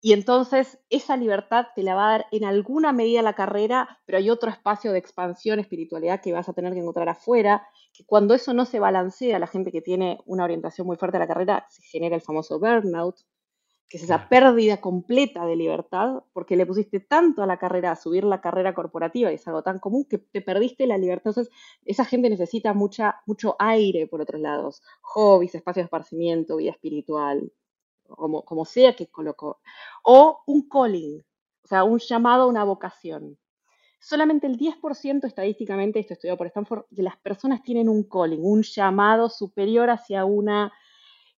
Y entonces esa libertad te la va a dar en alguna medida la carrera, pero hay otro espacio de expansión, espiritualidad que vas a tener que encontrar afuera, que cuando eso no se balancea, la gente que tiene una orientación muy fuerte a la carrera, se genera el famoso burnout, que es esa pérdida completa de libertad, porque le pusiste tanto a la carrera, a subir la carrera corporativa, y es algo tan común, que te perdiste la libertad. Entonces, esa gente necesita mucha, mucho aire por otros lados, hobbies, espacios de esparcimiento, vida espiritual, como, como sea que colocó. O un calling, o sea, un llamado, una vocación. Solamente el 10% estadísticamente, esto estudiado por Stanford, de las personas tienen un calling, un llamado superior hacia una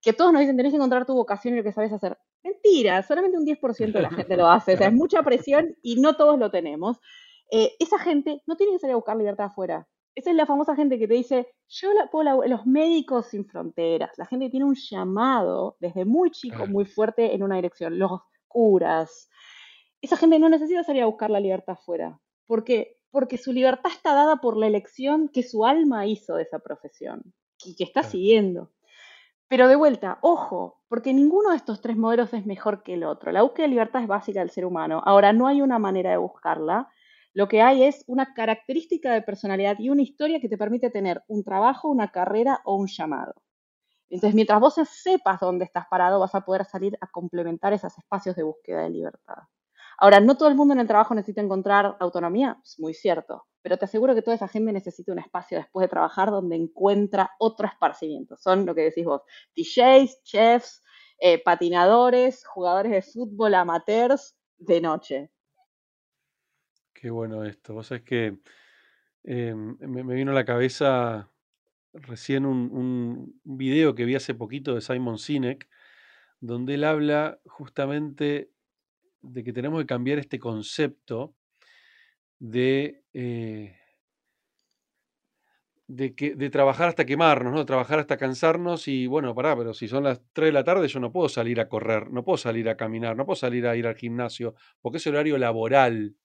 que todos nos dicen, tenés que encontrar tu vocación y lo que sabes hacer. Mentira, solamente un 10% de la gente lo hace, o sea, es mucha presión y no todos lo tenemos. Eh, esa gente no tiene que salir a buscar libertad afuera. Esa es la famosa gente que te dice, yo la, puedo, los médicos sin fronteras, la gente tiene un llamado desde muy chico, muy fuerte en una dirección, los curas. Esa gente no necesita salir a buscar la libertad afuera. ¿Por qué? Porque su libertad está dada por la elección que su alma hizo de esa profesión y que está siguiendo. Pero de vuelta, ojo, porque ninguno de estos tres modelos es mejor que el otro. La búsqueda de libertad es básica del ser humano. Ahora, no hay una manera de buscarla. Lo que hay es una característica de personalidad y una historia que te permite tener un trabajo, una carrera o un llamado. Entonces, mientras vos sepas dónde estás parado, vas a poder salir a complementar esos espacios de búsqueda de libertad. Ahora, no todo el mundo en el trabajo necesita encontrar autonomía, es muy cierto, pero te aseguro que toda esa gente necesita un espacio después de trabajar donde encuentra otro esparcimiento. Son lo que decís vos, DJs, chefs, eh, patinadores, jugadores de fútbol amateurs de noche. Qué bueno esto. Vos sabés que em, me, vino a la cabeza recién un, un, video que vi hace poquito de Simon Sinek, donde él habla justamente de que tenemos que cambiar este concepto de, eh, de, que, de trabajar hasta quemarnos, ¿no? De trabajar hasta cansarnos y bueno, pará, pero si son las 3 de la tarde yo no puedo salir a correr, no puedo salir a caminar, no puedo salir a ir al gimnasio, porque es horario laboral,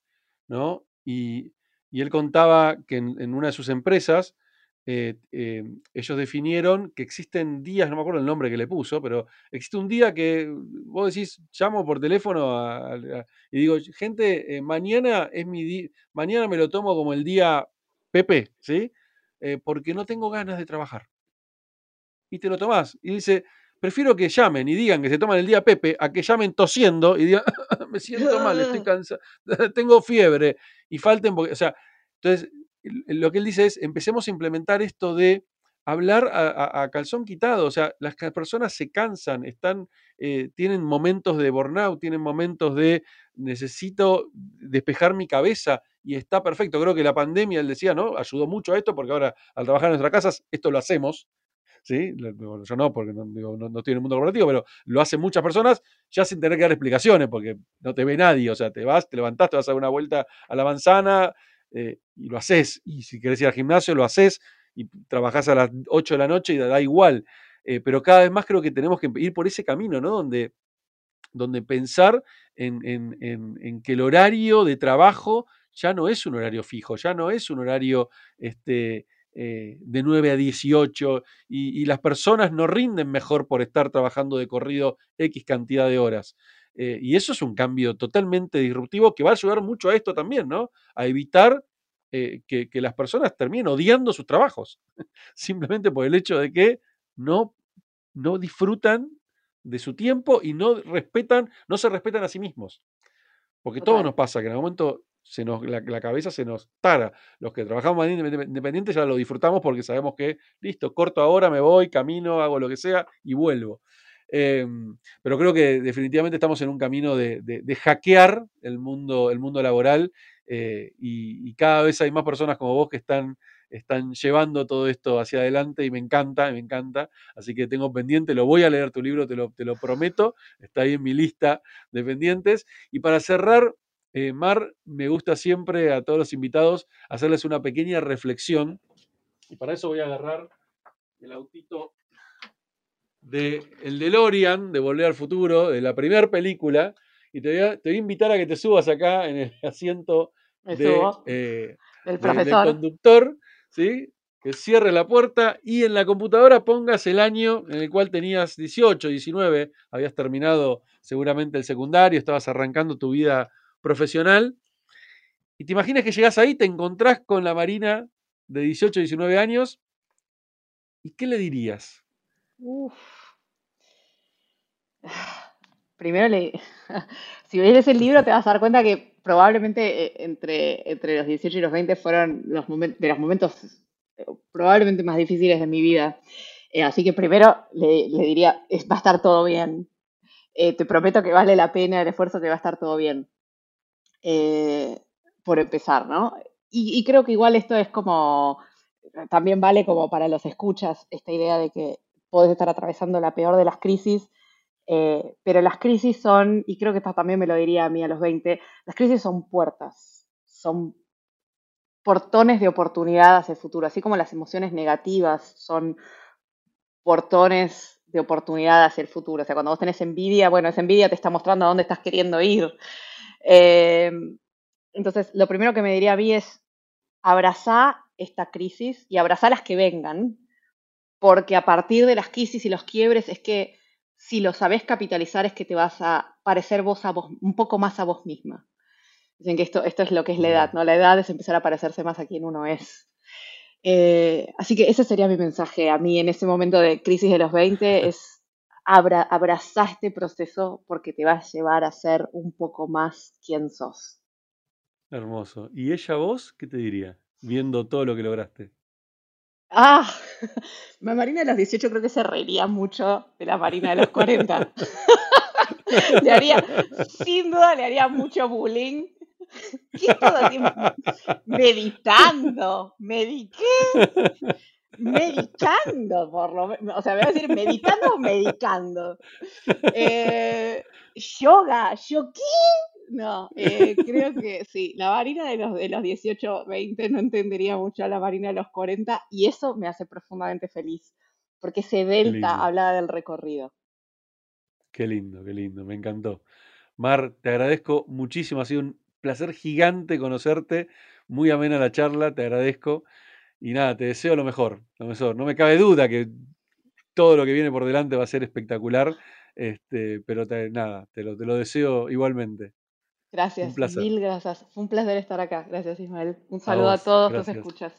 ¿no? Y, él contaba que en una de sus empresas eh, eh, ellos definieron que existen días, no me acuerdo el nombre que le puso, pero existe un día que vos decís, llamo por teléfono y digo, gente, eh, mañana es mi día, mañana me lo tomo como el día Pepe, ¿sí? porque no tengo ganas de trabajar. Y te lo tomás. Y dice, prefiero que llamen y digan que se toman el día Pepe a que llamen tosiendo y digan, me siento mal, estoy cansado, tengo fiebre y falten, porque, o sea, entonces lo que él dice es, empecemos a implementar esto de hablar a, calzón quitado, o sea, las personas se cansan, están, eh, tienen momentos de burnout, tienen momentos de necesito despejar mi cabeza y está perfecto. Creo que la pandemia, él decía, ¿no? Ayudó mucho a esto porque ahora al trabajar en nuestras casas, esto lo hacemos, ¿sí? yo no, porque no, no, estoy en el mundo corporativo, pero lo hacen muchas personas ya sin tener que dar explicaciones, porque no te ve nadie, o sea, te vas, te levantás, te vas a dar una vuelta a la manzana eh, y lo haces, y si querés ir al gimnasio, lo haces, y trabajás a las 8 de la noche y da igual. Eh, pero cada vez más creo que tenemos que ir por ese camino, ¿no? Donde, donde pensar en, en, que el horario de trabajo ya no es un horario fijo, ya no es un horario este, eh, de 9 a 18 y, las personas no rinden mejor por estar trabajando de corrido X cantidad de horas. Eh, y eso es un cambio totalmente disruptivo que va a ayudar mucho a esto también, ¿no? A evitar que, que, las personas terminen odiando sus trabajos, simplemente por el hecho de que no, no disfrutan de su tiempo y no respetan, no se respetan a sí mismos. Porque todo nos pasa, que en algún momento se nos, la, cabeza se nos tara. Los que trabajamos independientes ya lo disfrutamos porque sabemos que, listo, corto ahora, me voy, camino, hago lo que sea y vuelvo. Em, pero creo que definitivamente estamos en un camino de, hackear el mundo, el mundo laboral eh, y, cada vez hay más personas como vos que están están llevando todo esto hacia adelante y me encanta, me encanta. Así que tengo pendiente, lo voy a leer tu libro, te lo, te lo prometo, está ahí en mi lista de pendientes. Y para cerrar, eh, Mar, me gusta siempre a todos los invitados hacerles una pequeña reflexión. Y para eso voy a agarrar el autito de el DeLorean, de Volver al Futuro, de la primera película, y te voy, a, te voy, a, invitar a que te subas acá en el asiento eh, del profesor. conductor ¿sí? que cierre la puerta y en la computadora pongas el año en el cual tenías 18, 19, habías terminado seguramente el secundario, estabas arrancando tu vida profesional. Y te imaginas que llegas ahí, te encontrás con la Marina de 18, 19 años. ¿Y qué le dirías? Primero, le... si lees el libro te vas a dar cuenta que probablemente eh, entre, entre los 18 y los 20 fueron los de los momentos eh, probablemente más difíciles de mi vida. Eh, así que primero le, diría, va a estar todo bien. te prometo que vale la pena el esfuerzo, que va a estar todo bien. por empezar, ¿no? Y, y, creo que igual esto es como, también vale como para los escuchas, esta idea de que podés estar atravesando la peor de las crisis eh, pero las crisis son, y creo que esto también me lo diría a mí a los 20, las crisis son puertas, son portones de oportunidad hacia el futuro, así como las emociones negativas son portones de oportunidad hacia el futuro. O sea, cuando vos tenés envidia, bueno, esa envidia te está mostrando a dónde estás queriendo ir. Eh, entonces, lo primero que me diría a mí es abrazar esta crisis y abrazar las que vengan, porque a partir de las crisis y los quiebres es que si lo sabes capitalizar es que te vas a parecer vos a vos, un poco más a vos misma. Dicen que esto, esto es lo que es la edad, ¿no? La edad es empezar a parecerse más a quien uno es. Eh, así que ese sería mi mensaje a mí en ese momento de crisis de los 20, es abra, abrazar este proceso porque te va a llevar a ser un poco más quien sos. Hermoso. ¿Y ella vos qué te diría, viendo todo lo que lograste? Ah, Marina de los 18 creo que se reiría mucho de la Marina de los 40. le haría, sin duda, le haría mucho bullying. ¿Qué todo así? Meditando, ¿mediqué? Meditando, por lo menos. O sea, voy a decir meditando o medicando. Eh, yoga, ¿yo qué? No, eh, creo que sí. La Marina de los, de los 18, 20 no entendería mucho a la Marina de los 40 y eso me hace profundamente feliz, porque ese delta habla del recorrido. Qué lindo, qué lindo, me encantó. Mar, te agradezco muchísimo, ha sido un placer gigante conocerte, muy amena la charla, te agradezco y nada, te deseo lo mejor, lo mejor. No me cabe duda que todo lo que viene por delante va a ser espectacular, este, pero nada, te lo, te lo deseo igualmente. Gracias, mil gracias. Fue un placer estar acá. Gracias, Ismael. Un saludo a, todos los escuchas.